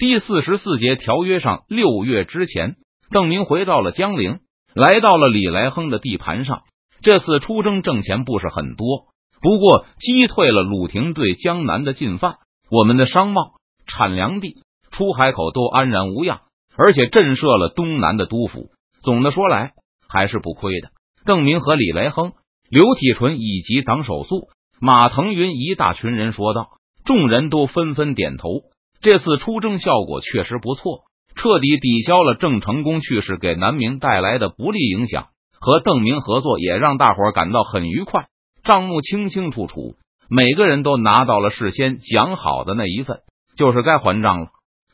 第四十四节条约上，六月之前，邓明回到了江陵，来到了李来亨的地盘上。这次出征挣钱不是很多，不过击退了鲁廷对江南的进犯，我们的商贸、产粮地、出海口都安然无恙，而且震慑了东南的督府。总的说来，还是不亏的。邓明和李来亨、刘体纯以及党首素、马腾云一大群人说道，众人都纷纷点头。这次出征效果确实不错，彻底抵消了郑成功去世给南明带来的不利影响。和邓明合作也让大伙感到很愉快，账目清清楚楚，每个人都拿到了事先讲好的那一份，就是该还账了。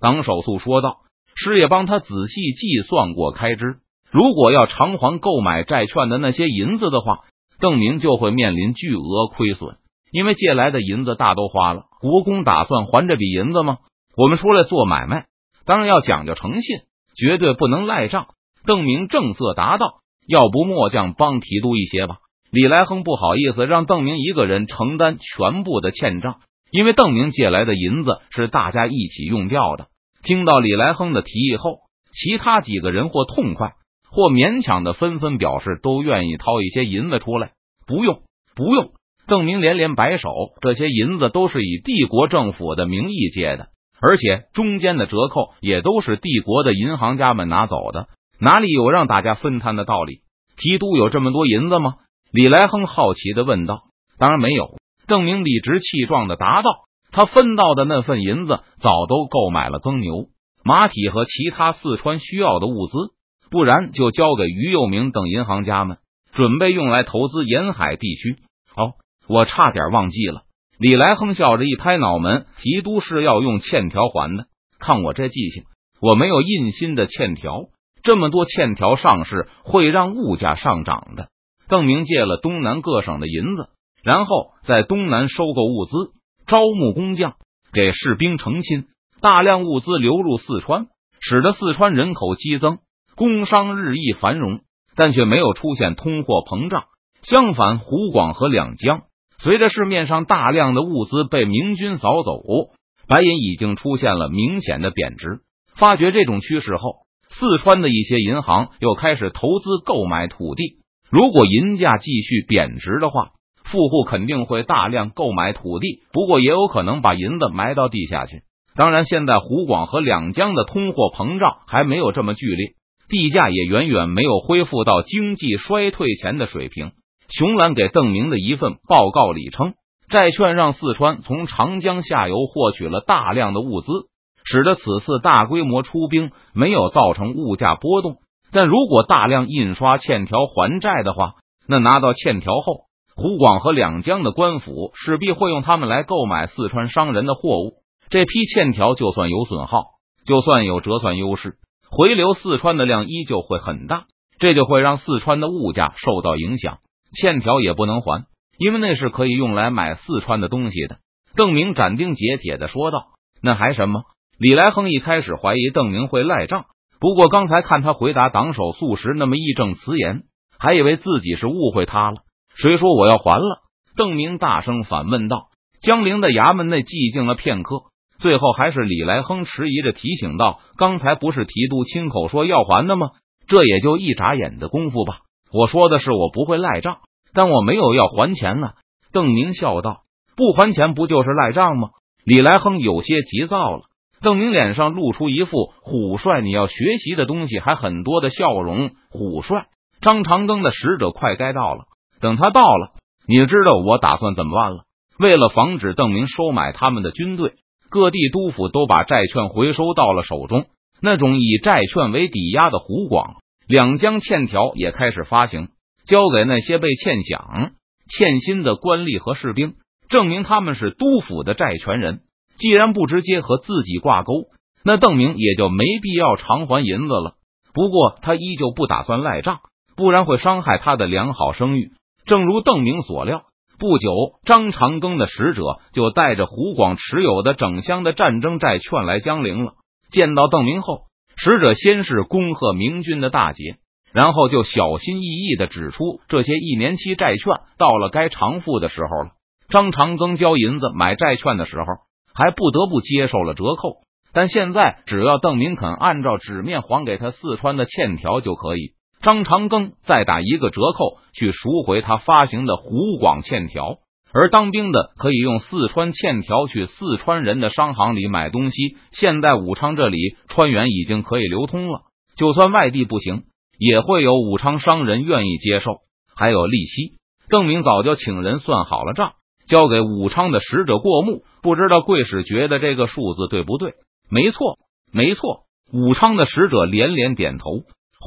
党首素说道：“师爷帮他仔细计算过开支，如果要偿还购买债券的那些银子的话，邓明就会面临巨额亏损，因为借来的银子大都花了。国公打算还这笔银子吗？我们出来做买卖，当然要讲究诚信，绝对不能赖账。”邓明正色答道。要不末将帮提督一些吧？李来亨不好意思让邓明一个人承担全部的欠账，因为邓明借来的银子是大家一起用掉的。听到李来亨的提议后，其他几个人或痛快，或勉强的纷纷表示都愿意掏一些银子出来。不用，不用！邓明连连摆手，这些银子都是以帝国政府的名义借的，而且中间的折扣也都是帝国的银行家们拿走的。哪里有让大家分摊的道理？提督有这么多银子吗？李来亨好奇的问道。当然没有。邓明理直气壮的答道。他分到的那份银子早都购买了耕牛、马匹和其他四川需要的物资，不然就交给于右明等银行家们，准备用来投资沿海地区。哦，我差点忘记了。李来亨笑着一拍脑门：“提督是要用欠条还的？看我这记性，我没有印新的欠条。”这么多欠条上市会让物价上涨的。邓明借了东南各省的银子，然后在东南收购物资、招募工匠、给士兵成亲，大量物资流入四川，使得四川人口激增，工商日益繁荣，但却没有出现通货膨胀。相反，湖广和两江随着市面上大量的物资被明军扫走，白银已经出现了明显的贬值。发觉这种趋势后。四川的一些银行又开始投资购买土地。如果银价继续贬值的话，富户肯定会大量购买土地。不过，也有可能把银子埋到地下去。当然，现在湖广和两江的通货膨胀还没有这么剧烈，地价也远远没有恢复到经济衰退前的水平。熊兰给邓明的一份报告里称，债券让四川从长江下游获取了大量的物资。使得此次大规模出兵没有造成物价波动，但如果大量印刷欠条还债的话，那拿到欠条后，湖广和两江的官府势必会用他们来购买四川商人的货物。这批欠条就算有损耗，就算有折算优势，回流四川的量依旧会很大，这就会让四川的物价受到影响。欠条也不能还，因为那是可以用来买四川的东西的。邓明斩钉截铁的说道：“那还什么？”李来亨一开始怀疑邓明会赖账，不过刚才看他回答党首素时那么义正辞严，还以为自己是误会他了。谁说我要还了？邓明大声反问道。江陵的衙门内寂静了片刻，最后还是李来亨迟疑着提醒道：“刚才不是提督亲口说要还的吗？这也就一眨眼的功夫吧。我说的是我不会赖账，但我没有要还钱呢。”邓明笑道：“不还钱不就是赖账吗？”李来亨有些急躁了。邓明脸上露出一副虎帅，你要学习的东西还很多的笑容。虎帅，张长庚的使者快该到了。等他到了，你知道我打算怎么办了？为了防止邓明收买他们的军队，各地督府都把债券回收到了手中。那种以债券为抵押的湖广、两江欠条也开始发行，交给那些被欠饷、欠薪的官吏和士兵，证明他们是督府的债权人。既然不直接和自己挂钩，那邓明也就没必要偿还银子了。不过他依旧不打算赖账，不然会伤害他的良好声誉。正如邓明所料，不久张长庚的使者就带着湖广持有的整箱的战争债券来江陵了。见到邓明后，使者先是恭贺明君的大捷，然后就小心翼翼的指出，这些一年期债券到了该偿付的时候了。张长庚交银子买债券的时候。还不得不接受了折扣，但现在只要邓明肯按照纸面还给他四川的欠条就可以，张长庚再打一个折扣去赎回他发行的湖广欠条。而当兵的可以用四川欠条去四川人的商行里买东西。现在武昌这里川元已经可以流通了，就算外地不行，也会有武昌商人愿意接受。还有利息，邓明早就请人算好了账，交给武昌的使者过目。不知道贵使觉得这个数字对不对？没错，没错。武昌的使者连连点头。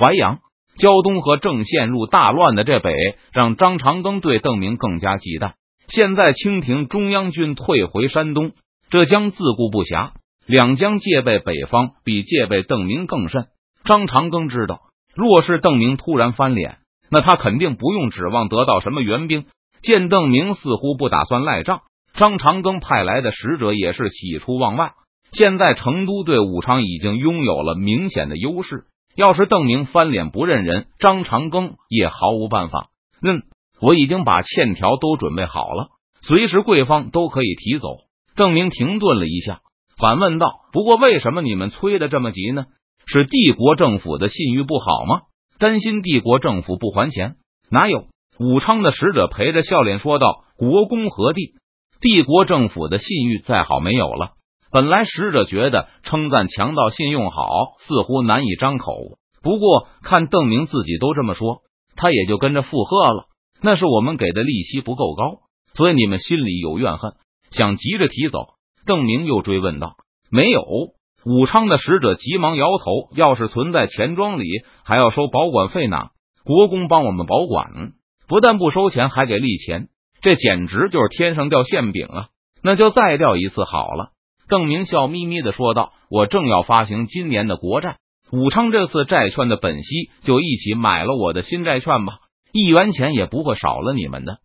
淮阳、胶东和正陷入大乱的这北，让张长庚对邓明更加忌惮。现在清廷中央军退回山东，这将自顾不暇，两江戒备北方比戒备邓明更甚。张长庚知道，若是邓明突然翻脸，那他肯定不用指望得到什么援兵。见邓明似乎不打算赖账，张长庚派来的使者也是喜出望外。现在成都对武昌已经拥有了明显的优势，要是邓明翻脸不认人，张长庚也毫无办法。嗯。我已经把欠条都准备好了，随时贵方都可以提走。邓明停顿了一下，反问道：“不过为什么你们催的这么急呢？是帝国政府的信誉不好吗？担心帝国政府不还钱？哪有？”武昌的使者陪着笑脸说道：“国公何地？帝国政府的信誉再好没有了。本来使者觉得称赞强盗信用好似乎难以张口，不过看邓明自己都这么说，他也就跟着附和了。”那是我们给的利息不够高，所以你们心里有怨恨，想急着提走。邓明又追问道：“没有？”武昌的使者急忙摇头：“要是存在钱庄里，还要收保管费呢。国公帮我们保管，不但不收钱，还给利钱，这简直就是天上掉馅饼啊！那就再掉一次好了。”邓明笑眯眯的说道：“我正要发行今年的国债，武昌这次债券的本息就一起买了我的新债券吧。”一元钱也不会少了你们的。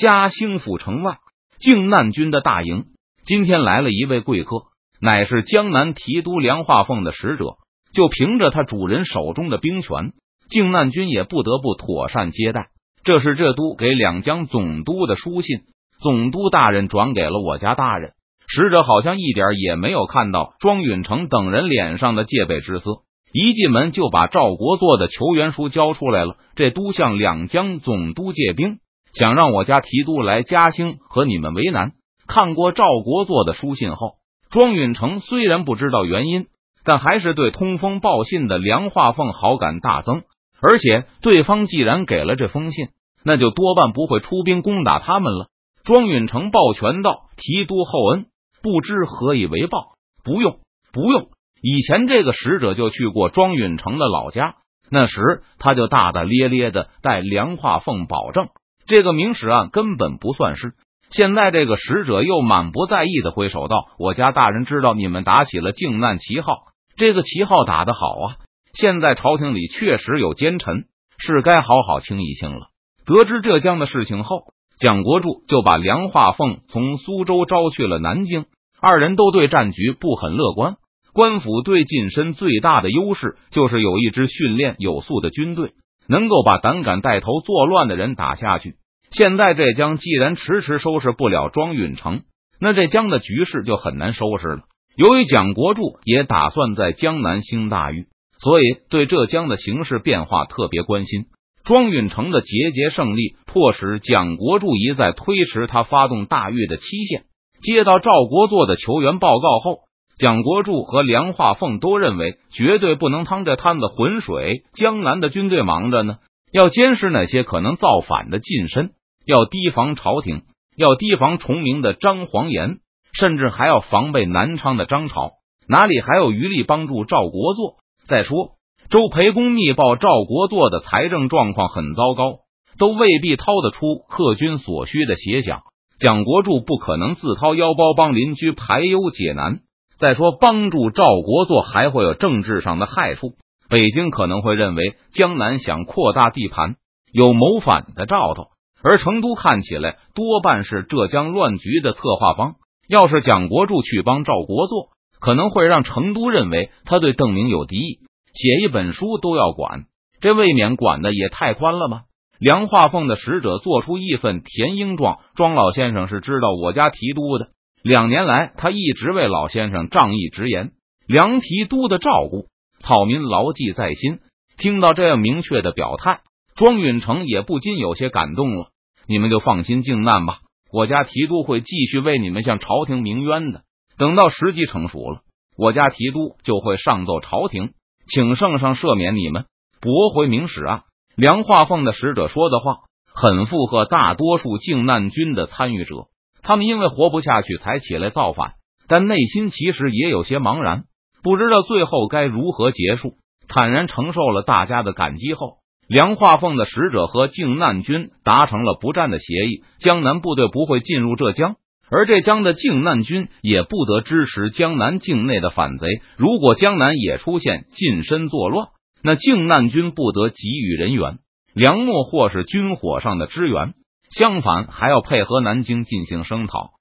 嘉兴府城外，靖难军的大营，今天来了一位贵客，乃是江南提督梁化凤的使者。就凭着他主人手中的兵权，靖难军也不得不妥善接待。这是这都给两江总督的书信，总督大人转给了我家大人。使者好像一点也没有看到庄允成等人脸上的戒备之色。一进门就把赵国作的求援书交出来了。这都向两江总督借兵，想让我家提督来嘉兴和你们为难。看过赵国作的书信后，庄允成虽然不知道原因，但还是对通风报信的梁化凤好感大增。而且对方既然给了这封信，那就多半不会出兵攻打他们了。庄允成抱拳道：“提督厚恩，不知何以为报？不用，不用。”以前这个使者就去过庄允成的老家，那时他就大大咧咧的带梁化凤保证，这个明史案根本不算事。现在这个使者又满不在意的挥手道：“我家大人知道你们打起了靖难旗号，这个旗号打得好啊！现在朝廷里确实有奸臣，是该好好清一清了。”得知浙江的事情后，蒋国柱就把梁化凤从苏州招去了南京，二人都对战局不很乐观。官府对近身最大的优势就是有一支训练有素的军队，能够把胆敢带头作乱的人打下去。现在这江既然迟迟收拾不了庄允成，那这江的局势就很难收拾了。由于蒋国柱也打算在江南兴大狱，所以对浙江的形势变化特别关心。庄允成的节节胜利，迫使蒋国柱一再推迟他发动大狱的期限。接到赵国作的求援报告后。蒋国柱和梁化凤都认为，绝对不能趟这滩子浑水。江南的军队忙着呢，要监视那些可能造反的近身，要提防朝廷，要提防崇明的张黄岩，甚至还要防备南昌的张朝，哪里还有余力帮助赵国作？再说，周培公密报赵国作的财政状况很糟糕，都未必掏得出客军所需的协饷。蒋国柱不可能自掏腰包帮邻居排忧解难。再说，帮助赵国作还会有政治上的害处。北京可能会认为江南想扩大地盘，有谋反的兆头；而成都看起来多半是浙江乱局的策划方。要是蒋国柱去帮赵国作，可能会让成都认为他对邓明有敌意，写一本书都要管，这未免管的也太宽了吧？梁化凤的使者做出一份填膺状，庄老先生是知道我家提督的。两年来，他一直为老先生仗义直言，梁提督的照顾，草民牢记在心。听到这样明确的表态，庄允成也不禁有些感动了。你们就放心靖难吧，我家提督会继续为你们向朝廷鸣冤的。等到时机成熟了，我家提督就会上奏朝廷，请圣上赦免你们，驳回明史啊！梁化凤的使者说的话，很附和大多数靖难军的参与者。他们因为活不下去才起来造反，但内心其实也有些茫然，不知道最后该如何结束。坦然承受了大家的感激后，梁化凤的使者和靖难军达成了不战的协议，江南部队不会进入浙江。而这江的靖难军也不得支持江南境内的反贼。如果江南也出现近身作乱，那靖难军不得给予人员、粮秣或是军火上的支援，相反还要配合南京进行声讨。